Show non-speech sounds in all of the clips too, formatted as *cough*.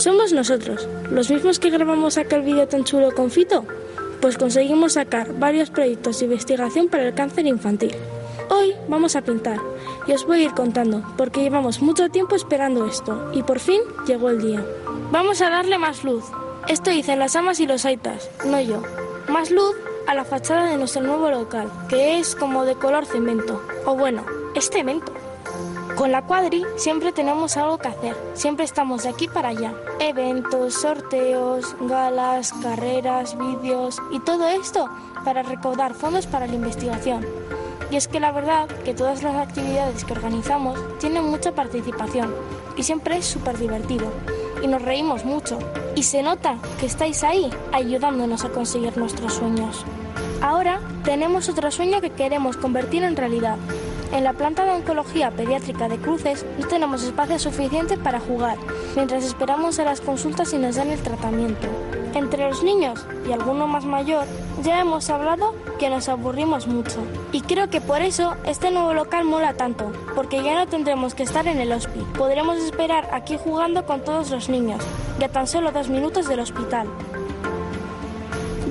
Somos nosotros, los mismos que grabamos aquel vídeo tan chulo con Fito. Pues conseguimos sacar varios proyectos de investigación para el cáncer infantil. Hoy vamos a pintar y os voy a ir contando, porque llevamos mucho tiempo esperando esto y por fin llegó el día. Vamos a darle más luz. Esto dicen las amas y los aitas, no yo. Más luz a la fachada de nuestro nuevo local, que es como de color cemento. O bueno, es cemento. Con la cuadri siempre tenemos algo que hacer, siempre estamos de aquí para allá. Eventos, sorteos, galas, carreras, vídeos y todo esto para recaudar fondos para la investigación. Y es que la verdad que todas las actividades que organizamos tienen mucha participación y siempre es súper divertido y nos reímos mucho. Y se nota que estáis ahí ayudándonos a conseguir nuestros sueños. Ahora tenemos otro sueño que queremos convertir en realidad. En la planta de oncología pediátrica de Cruces no tenemos espacio suficiente para jugar, mientras esperamos a las consultas y nos dan el tratamiento. Entre los niños y alguno más mayor, ya hemos hablado que nos aburrimos mucho. Y creo que por eso este nuevo local mola tanto, porque ya no tendremos que estar en el hospital. Podremos esperar aquí jugando con todos los niños, ya tan solo dos minutos del hospital.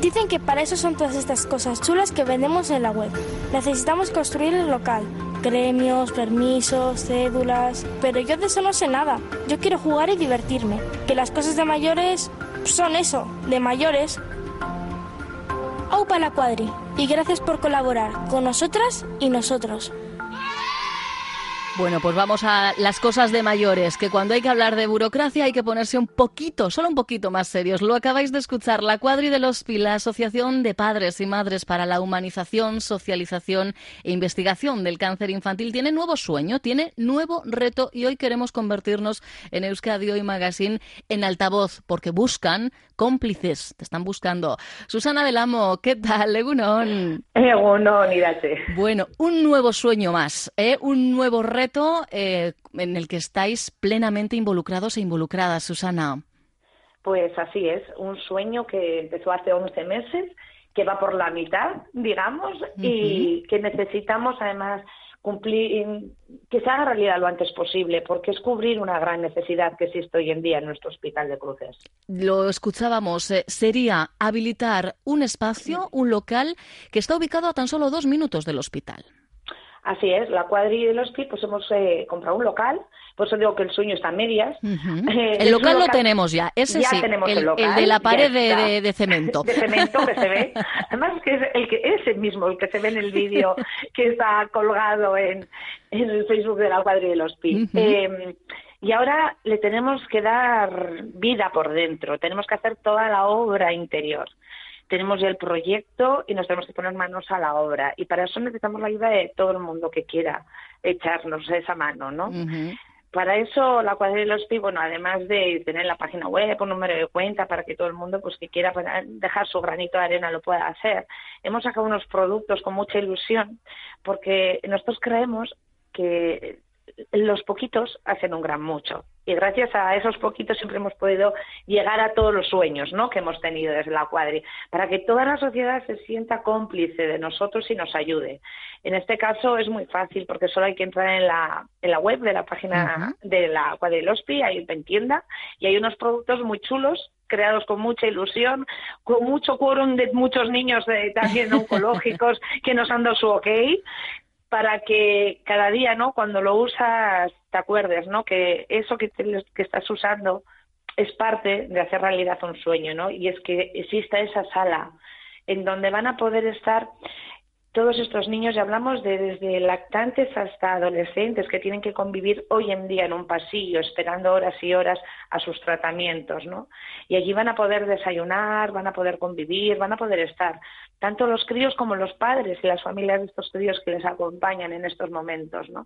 Dicen que para eso son todas estas cosas chulas que vendemos en la web. Necesitamos construir el local, gremios, permisos, cédulas, pero yo de eso no sé nada. Yo quiero jugar y divertirme, que las cosas de mayores son eso, de mayores. Aupa la cuadri y gracias por colaborar con nosotras y nosotros. Bueno, pues vamos a las cosas de mayores, que cuando hay que hablar de burocracia hay que ponerse un poquito, solo un poquito más serios. Lo acabáis de escuchar, la Cuadri de los la Asociación de Padres y Madres para la Humanización, Socialización e Investigación del Cáncer Infantil, tiene nuevo sueño, tiene nuevo reto y hoy queremos convertirnos en Euskadi Hoy Magazine en altavoz, porque buscan cómplices, te están buscando. Susana del Amo, ¿qué tal? Egunon. Egunon, irate. Bueno, un nuevo sueño más, ¿eh? un nuevo reto eh, en el que estáis plenamente involucrados e involucradas, Susana. Pues así es, un sueño que empezó hace 11 meses, que va por la mitad, digamos, y que necesitamos además cumplir, que se haga realidad lo antes posible, porque es cubrir una gran necesidad que existe hoy en día en nuestro hospital de cruces. Lo escuchábamos, eh, sería habilitar un espacio, un local que está ubicado a tan solo dos minutos del hospital. Así es, la cuadrilla de los pues hemos eh, comprado un local, por eso digo que el sueño está a medias. *laughs* Eh, el local, lo tenemos ya, ese ya sí, tenemos el, el, local, de la pared de, de, cemento. *laughs* De cemento que se ve, además que es el que es el mismo, el que se ve en el vídeo *laughs* que está colgado en, en el Facebook de la cuadrilla de los eh, y ahora le tenemos que dar vida por dentro, tenemos que hacer toda la obra interior tenemos ya el proyecto y nos tenemos que poner manos a la obra. Y para eso necesitamos la ayuda de todo el mundo que quiera echarnos esa mano, ¿no? Uh -huh. Para eso la cuadrilla de los bueno, además de tener la página web, un número de cuenta para que todo el mundo pues que quiera dejar su granito de arena lo pueda hacer, hemos sacado unos productos con mucha ilusión porque nosotros creemos que los poquitos hacen un gran mucho. Y gracias a esos poquitos siempre hemos podido llegar a todos los sueños ¿no? que hemos tenido desde la cuadri, para que toda la sociedad se sienta cómplice de nosotros y nos ayude. En este caso es muy fácil porque solo hay que entrar en la, en la web de la página uh -huh. de la cuadri Lospi, hay en tienda, y hay unos productos muy chulos creados con mucha ilusión, con mucho quórum de muchos niños de, también oncológicos *laughs* que nos han dado su ok, para que cada día, ¿no? Cuando lo usas, te acuerdes, ¿no? Que eso que, te, estás usando es parte de hacer realidad un sueño, ¿no? Y es que exista esa sala en donde van a poder estar todos estos niños, y hablamos de desde lactantes hasta adolescentes que tienen que convivir hoy en día en un pasillo, esperando horas y horas a sus tratamientos, ¿no? Y allí van a poder desayunar, van a poder convivir, van a poder estar, tanto los críos como los padres y las familias de estos críos que les acompañan en estos momentos, ¿no?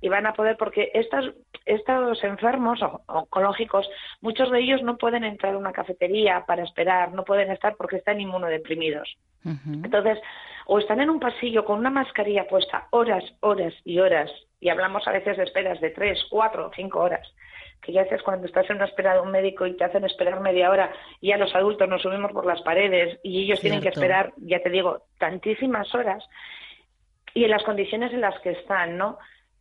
Y van a poder, porque estos, estos enfermos oncológicos, muchos de ellos no pueden entrar a una cafetería para esperar, no pueden estar porque están inmunodeprimidos. Uh -huh. Entonces, o están en un pasillo con una mascarilla puesta horas, horas y horas, y hablamos a veces de esperas de tres, cuatro, cinco horas, que ya haces cuando estás en una espera de un médico y te hacen esperar media hora, y ya los adultos nos subimos por las paredes y ellos Cierto. tienen que esperar, ya te digo, tantísimas horas, y en las condiciones en las que están, ¿no?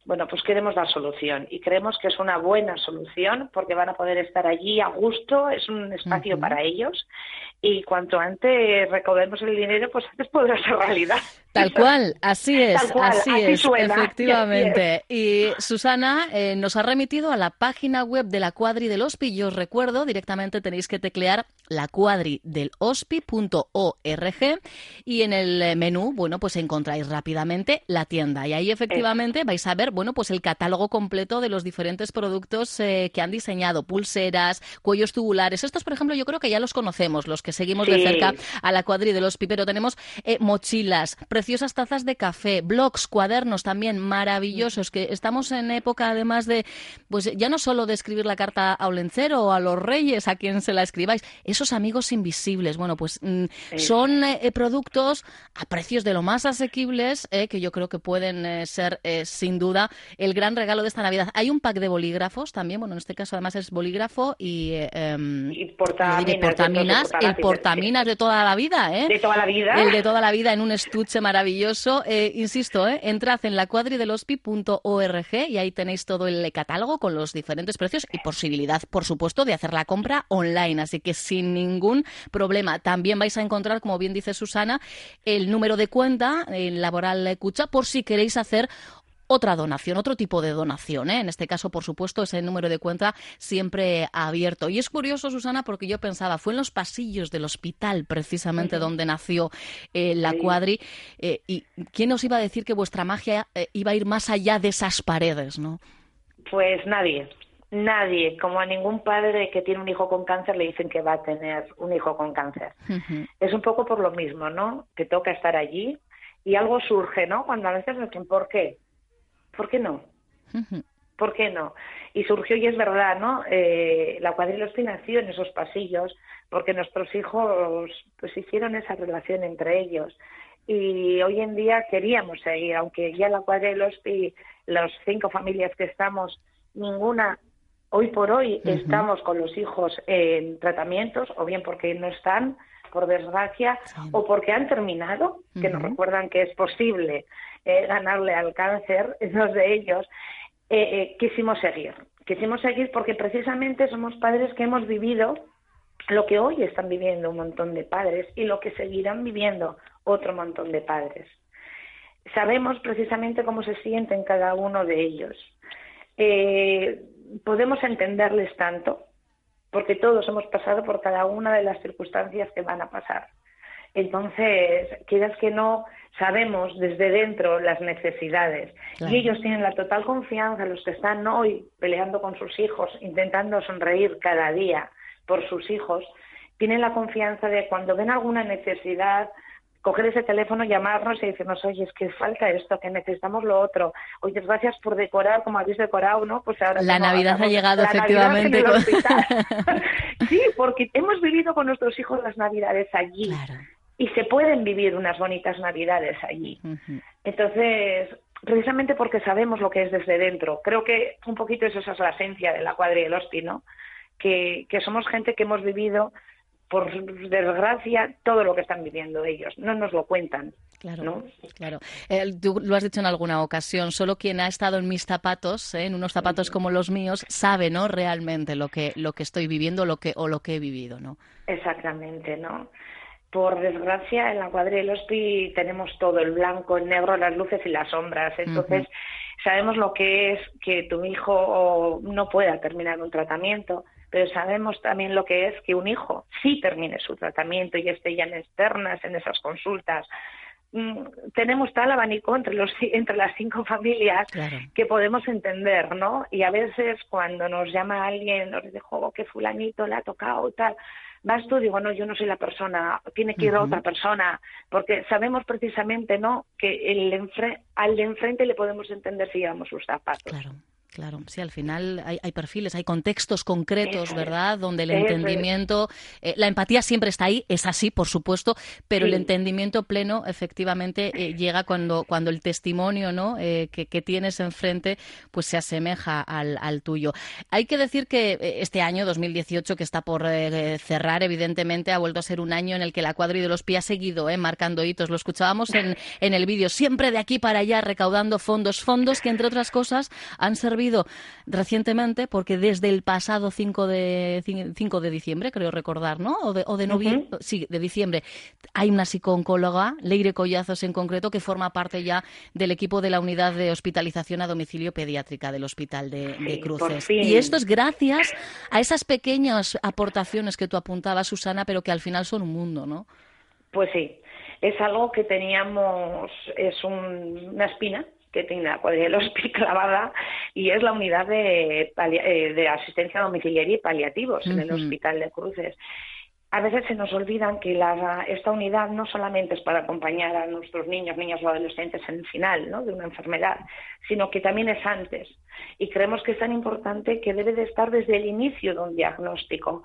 bueno, pues queremos dar solución y creemos que es una buena solución porque van a poder estar allí a gusto, es un espacio para ellos y cuanto antes recaudemos el dinero, pues antes podrá ser realidad. Tal cual, así es, así, es, efectivamente. Y Susana eh, nos ha remitido a la página web de la Cuadri del Hospi. Yo os recuerdo, directamente tenéis que teclear la cuadri del y en el eh, menú, bueno, pues encontráis rápidamente la tienda y ahí efectivamente vais a ver, bueno, pues el catálogo completo de los diferentes productos eh, que han diseñado, pulseras, cuellos tubulares. Estos, por ejemplo, yo creo que ya los conocemos, los que seguimos de cerca a la Cuadri del Hospi, pero tenemos mochilas, preciosas tazas de café, blogs, cuadernos también maravillosos, que estamos en época además de, pues ya no solo de escribir la carta a Olencero o a los reyes, a quien se la escribáis, esos amigos invisibles, bueno, pues mm, son eh, productos a precios de lo más asequibles, eh, que yo creo que pueden eh, ser sin duda el gran regalo de esta Navidad. Hay un pack de bolígrafos también, bueno, en este caso además es bolígrafo y, em, portaminas, el portaminas de toda la vida, ¿eh? De toda la vida. El de toda la vida en un estuche maravilloso. Eh, insisto, eh, entrad en la cuadridelospi.org y ahí tenéis todo el catálogo con los diferentes precios y posibilidad, por supuesto, de hacer la compra online. Así que sin ningún problema. También vais a encontrar, como bien dice Susana, el número de cuenta en Laboral Cucha por si queréis hacer otra donación, otro tipo de donación. ¿eh? En este caso, por supuesto, ese número de cuenta siempre abierto. Y es curioso, Susana, porque yo pensaba, fue en los pasillos del hospital precisamente donde nació eh, la cuadri. Eh, ¿Y quién os iba a decir que vuestra magia iba a ir más allá de esas paredes? no? Pues nadie. Nadie, como a ningún padre que tiene un hijo con cáncer le dicen que va a tener un hijo con cáncer. Es un poco por lo mismo, ¿no? Que toca estar allí y algo surge, ¿no? Cuando a veces dicen, ¿por qué? ¿Por qué no? ¿Por qué no? Y surgió, y es verdad, ¿no? Eh, la cuadrilospi nació en esos pasillos porque nuestros hijos pues hicieron esa relación entre ellos. Y hoy en día queríamos seguir, aunque ya la cuadrilospi, las cinco familias que estamos, ninguna hoy por hoy estamos con los hijos en tratamientos, o bien porque no están, por desgracia, o porque han terminado, que nos recuerdan que es posible eh, ganarle al cáncer, dos de ellos, eh, eh, quisimos seguir. Quisimos seguir porque precisamente somos padres que hemos vivido lo que hoy están viviendo un montón de padres y lo que seguirán viviendo otro montón de padres. Sabemos precisamente cómo se sienten cada uno de ellos. podemos entenderles tanto porque todos hemos pasado por cada una de las circunstancias que van a pasar. Entonces, quieras que no, sabemos desde dentro las necesidades y ellos tienen la total confianza, los que están hoy peleando con sus hijos, intentando sonreír cada día por sus hijos, tienen la confianza de cuando ven alguna necesidad, coger ese teléfono, llamarnos y decirnos, oye, es que falta esto, que necesitamos lo otro. Oye, gracias por decorar como habéis decorado, ¿no? Pues ahora... La Navidad ha llegado, efectivamente. *laughs* *laughs* sí, porque hemos vivido con nuestros hijos las Navidades allí. Y se pueden vivir unas bonitas Navidades allí. Entonces, precisamente porque sabemos lo que es desde dentro. Creo que un poquito eso, esa es la esencia de la cuadra y el hosti, ¿no? Que, que somos gente que hemos vivido por desgracia, todo lo que están viviendo ellos. No nos lo cuentan. Claro, claro. Eh, tú lo has dicho en alguna ocasión, solo quien ha estado en mis zapatos, eh, en unos zapatos como los míos, sabe, ¿no? Realmente lo que, lo que estoy viviendo lo que, o lo que he vivido, ¿no? Exactamente, ¿no? Por desgracia, en la cuadrilla del tenemos todo, el blanco, el negro, las luces y las sombras. Entonces, sabemos lo que es que tu hijo no pueda terminar un tratamiento pero sabemos también lo que es que un hijo sí termine su tratamiento y esté ya en externas, en esas consultas. Mm, tenemos tal abanico entre, los, *laughs* entre las cinco familias que podemos entender, ¿no? Y a veces cuando nos llama alguien, nos dice, oh, que fulanito le ha tocado tal, vas tú, digo, no, yo no soy la persona, tiene que ir otra persona, porque sabemos precisamente, ¿no?, que el al de enfrente le podemos entender si llevamos sus zapatos. Claro, sí, al final hay, perfiles, hay contextos concretos, ¿verdad? Donde el entendimiento, eh, la empatía siempre está ahí, es así, por supuesto, pero el entendimiento pleno efectivamente eh, llega cuando, cuando el testimonio ¿no? Eh, que, tienes enfrente pues se asemeja al, al, tuyo. Hay que decir que este año, 2018, que está por cerrar, evidentemente ha vuelto a ser un año en el que la cuadri de los pies ha seguido marcando hitos. Lo escuchábamos en, en el vídeo, siempre de aquí para allá recaudando fondos, fondos que entre otras cosas han servido recientemente porque desde el pasado 5 de, 5 de diciembre, creo recordar, ¿no? O de, o de noviembre, sí, de diciembre, hay una psicooncóloga, Leire Collazos en concreto, que forma parte ya del equipo de la unidad de hospitalización a domicilio pediátrica del Hospital de, Cruces. Y esto es gracias a esas pequeñas aportaciones que tú apuntabas, Susana, pero que al final son un mundo, ¿no? Pues sí, es algo que teníamos, es una espina que tiene la cuadrilla del hospital *laughs* clavada y es la unidad de, eh, de asistencia domiciliaria y paliativos en el Hospital de Cruces. A veces se nos olvidan que la, esta unidad no solamente es para acompañar a nuestros niños, niñas o adolescentes en el final ¿no? de una enfermedad, sino que también es antes. Y creemos que es tan importante que debe de estar desde el inicio de un diagnóstico.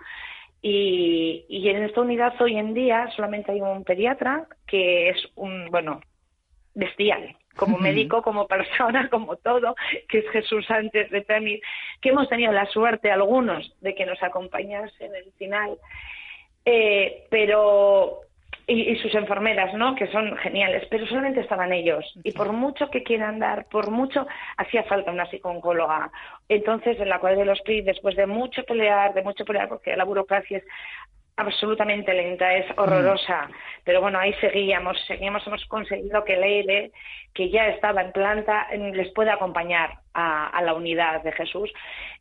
Y, y en esta unidad hoy en día solamente hay un pediatra que es un, bueno, bestial, como médico, como persona, *laughs* como todo, que es Jesús antes de Temi, que hemos tenido la suerte algunos de que nos acompañase en el final, eh, pero y, sus enfermeras, ¿no? Que son geniales, pero solamente estaban ellos. Y por mucho que quieran dar, por mucho, hacía falta una psicóloga. Entonces, en la cual de los PRI, después de mucho pelear, de mucho pelear, porque la burocracia es absolutamente lenta, es horrorosa. Mm. Pero bueno, ahí seguíamos, seguíamos, hemos conseguido que Leire, que ya estaba en planta, les pueda acompañar a, la unidad de Jesús.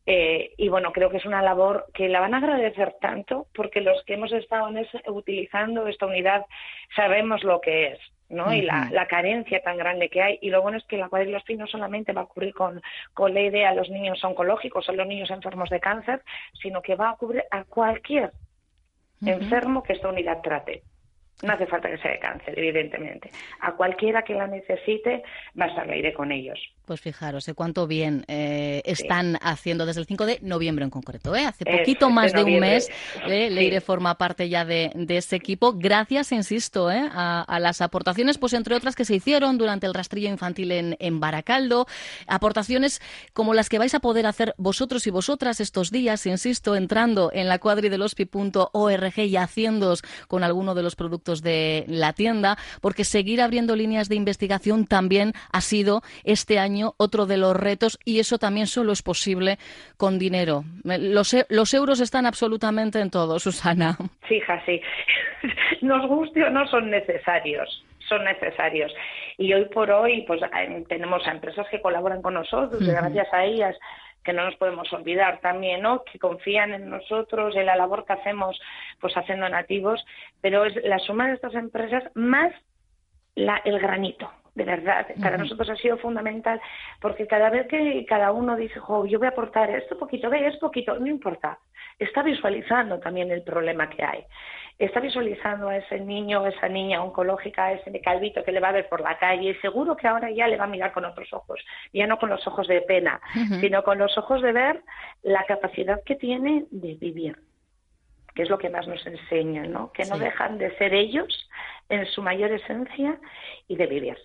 Eh, y bueno, creo que es una labor que la van a agradecer tanto, porque los que hemos estado utilizando esta unidad sabemos lo que es. ¿no? Y la, carencia tan grande que hay. Y lo bueno es que la cuadrilospina no solamente va a ocurrir con, con la idea a los niños oncológicos o los niños enfermos de cáncer, sino que va a ocurrir a cualquier enfermo que esta unidad trate. No hace falta que sea de cáncer, evidentemente. A cualquiera que la necesite, va a estar aire con ellos. Pues fijaros, ¿eh? cuánto bien eh, están haciendo desde el 5 de noviembre en concreto. ¿eh? Hace poquito más de, un mes, ¿eh? Leire forma parte ya de, ese equipo. Gracias, insisto, ¿eh? a, las aportaciones, pues entre otras que se hicieron durante el rastrillo infantil en, Baracaldo. Aportaciones como las que vais a poder hacer vosotros y vosotras estos días, insisto, entrando en la cuadridelospi.org y haciéndos con alguno de los productos de la tienda, porque seguir abriendo líneas de investigación también ha sido este año otro de los retos y eso también solo es posible con dinero. Los, e, los euros están absolutamente en todo, Susana. *laughs* Sí, sí. *laughs* Nos guste o no son necesarios son necesarios. Y hoy por hoy, pues tenemos a empresas que colaboran con nosotros, gracias a ellas que no nos podemos olvidar también, ¿no? Que confían en nosotros, en la labor que hacemos, pues haciendo nativos, pero es la suma de estas empresas más la, el granito, de verdad. Para nosotros ha sido fundamental porque cada vez que cada uno dice, jo, yo voy a aportar esto poquito, ve, es poquito, no importa. Está visualizando también el problema que hay. Está visualizando a ese niño, a esa niña oncológica, a ese calvito que le va a ver por la calle y seguro que ahora ya le va a mirar con otros ojos, ya no con los ojos de pena, sino con los ojos de ver la capacidad que tiene de vivir que es lo que más nos enseñan, ¿no? Que no dejan de ser ellos en su mayor esencia y de vivir.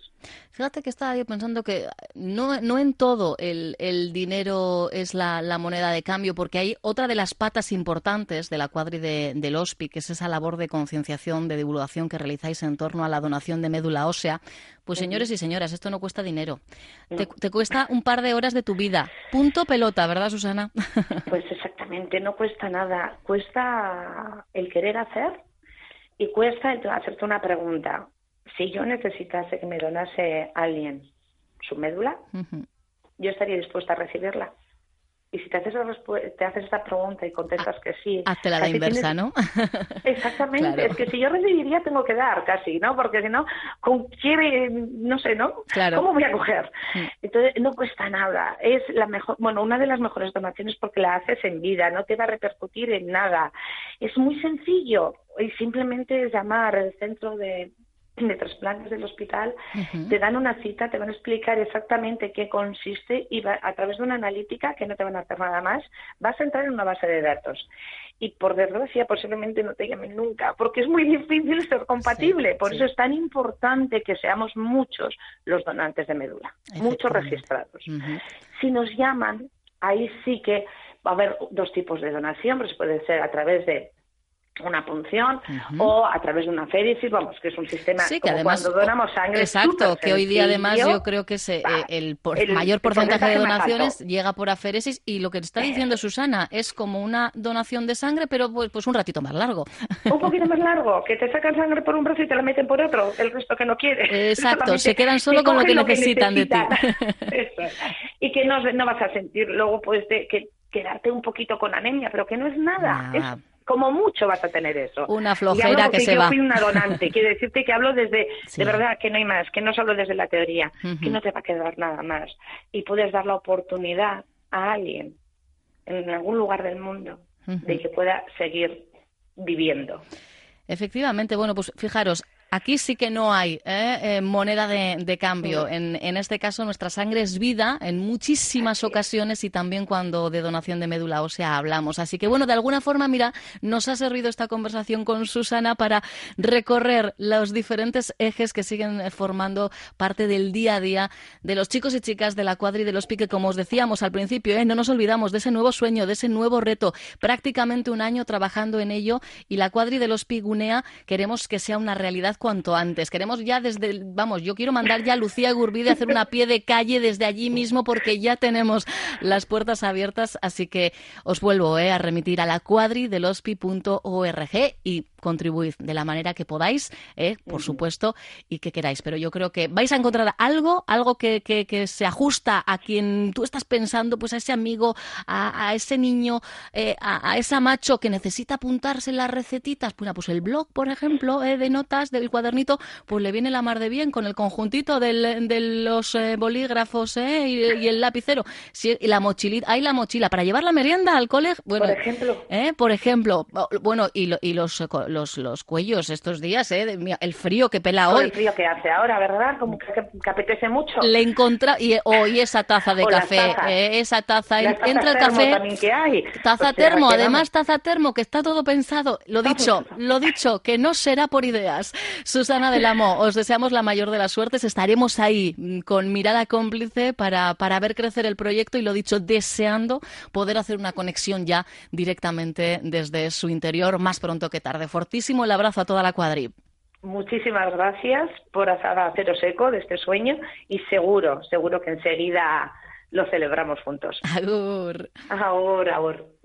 Fíjate que estaba yo pensando que no, no en todo el, el dinero es la, la, moneda de cambio, porque hay otra de las patas importantes de la cuadri de, del OSPI, que es esa labor de concienciación, de divulgación que realizáis en torno a la donación de médula ósea. Pues señores y señoras, esto no cuesta dinero. Te, te, cuesta un par de horas de tu vida. Punto pelota, ¿verdad, Susana? *laughs* Pues exactamente, no cuesta nada. Cuesta el querer hacer y cuesta hacerte una pregunta. Si yo necesitase que me donase alguien su médula, yo estaría dispuesta a recibirla. Y si te haces, te haces esta pregunta y contestas que sí. Hazte la inversa, ¿no? *laughs* Exactamente. Es que si yo recibiría, tengo que dar casi, ¿no? Porque si no, ¿con quiere, no sé, ¿no? Claro. ¿Cómo voy a coger? Mm. Entonces, no cuesta nada. Es la mejor, bueno, una de las mejores donaciones porque la haces en vida, no te va a repercutir en nada. Es muy sencillo y simplemente es llamar al centro de de trasplantes del hospital, te dan una cita, te van a explicar exactamente qué consiste y a través de una analítica, que no te van a hacer nada más, vas a entrar en una base de datos. Y por desgracia, posiblemente no te llamen nunca, porque es muy difícil ser compatible. por eso es tan importante que seamos muchos los donantes de médula, muchos registrados. Si nos llaman, ahí sí que va a haber dos tipos de donación, pues puede ser a través de una punción o a través de una féresis, vamos, que es un sistema sí, que además, cuando donamos sangre. Exacto, que hoy día además yo creo que es, eh, el, mayor porcentaje, de donaciones llega por aféresis y lo que está diciendo Susana es como una donación de sangre, pero pues, pues un ratito más largo. Un poquito más largo, que te sacan sangre por un brazo y te la meten por otro, el resto que no quiere. Exacto, se quedan solo con lo que, necesitan, de ti. *laughs* Y que no, no vas a sentir luego pues de que quedarte un poquito con anemia, pero que no es nada. Es como mucho vas a tener eso. Una flojera que se yo va. fui una donante, *laughs* quiero decirte que hablo desde, de verdad, que no hay más, que no solo desde la teoría, que no te va a quedar nada más. Y puedes dar la oportunidad a alguien en algún lugar del mundo de que pueda seguir viviendo. Efectivamente, bueno, pues fijaros, Aquí sí que no hay ¿eh? Eh, moneda de, cambio. En, en, este caso, nuestra sangre es vida en muchísimas ocasiones y también cuando de donación de médula ósea hablamos. Así que, bueno, de alguna forma, mira, nos ha servido esta conversación con Susana para recorrer los diferentes ejes que siguen formando parte del día a día de los chicos y chicas de la cuadri de los pique. Como os decíamos al principio, ¿eh? no nos olvidamos de ese nuevo sueño, de ese nuevo reto. Prácticamente un año trabajando en ello y la cuadri de los Pigunea queremos que sea una realidad cuanto antes. Queremos ya desde, vamos, yo quiero mandar ya a Lucía Gurbide a hacer una pie de calle desde allí mismo porque ya tenemos las puertas abiertas, así que os vuelvo eh, a remitir a la cuadri de y contribuid de la manera que podáis, eh, por supuesto, y que queráis. Pero yo creo que vais a encontrar algo, algo que, que, se ajusta a quien tú estás pensando, pues a ese amigo, a, ese niño, eh, a, a esa macho que necesita apuntarse las recetitas. Bueno, pues el blog, por ejemplo, eh, de notas del cuadernito, pues le viene la mar de bien con el conjuntito del, de los bolígrafos y, el lapicero. y la mochilita, hay la mochila para llevar la merienda al colegio. Bueno, por ejemplo. por ejemplo, bueno, y, y los los, los cuellos estos días, ¿eh? el frío que pela hoy. El frío que hace ahora, ¿verdad? Como que, apetece mucho. Le encontra y hoy esa taza de café, ¿eh? esa taza, entra el café. Que hay. Taza pues termo, además taza termo, que está todo pensado. Lo dicho, lo dicho, que no será por ideas. Susana del Amo, os deseamos la mayor de las suertes. Estaremos ahí mm, con mirada cómplice para, para ver crecer el proyecto y lo dicho, deseando poder hacer una conexión ya directamente desde su interior más pronto que tarde fortísimo el abrazo a toda la cuadri. Muchísimas gracias por haceros eco de este sueño y seguro, seguro que enseguida lo celebramos juntos. Agur. Agur, agur.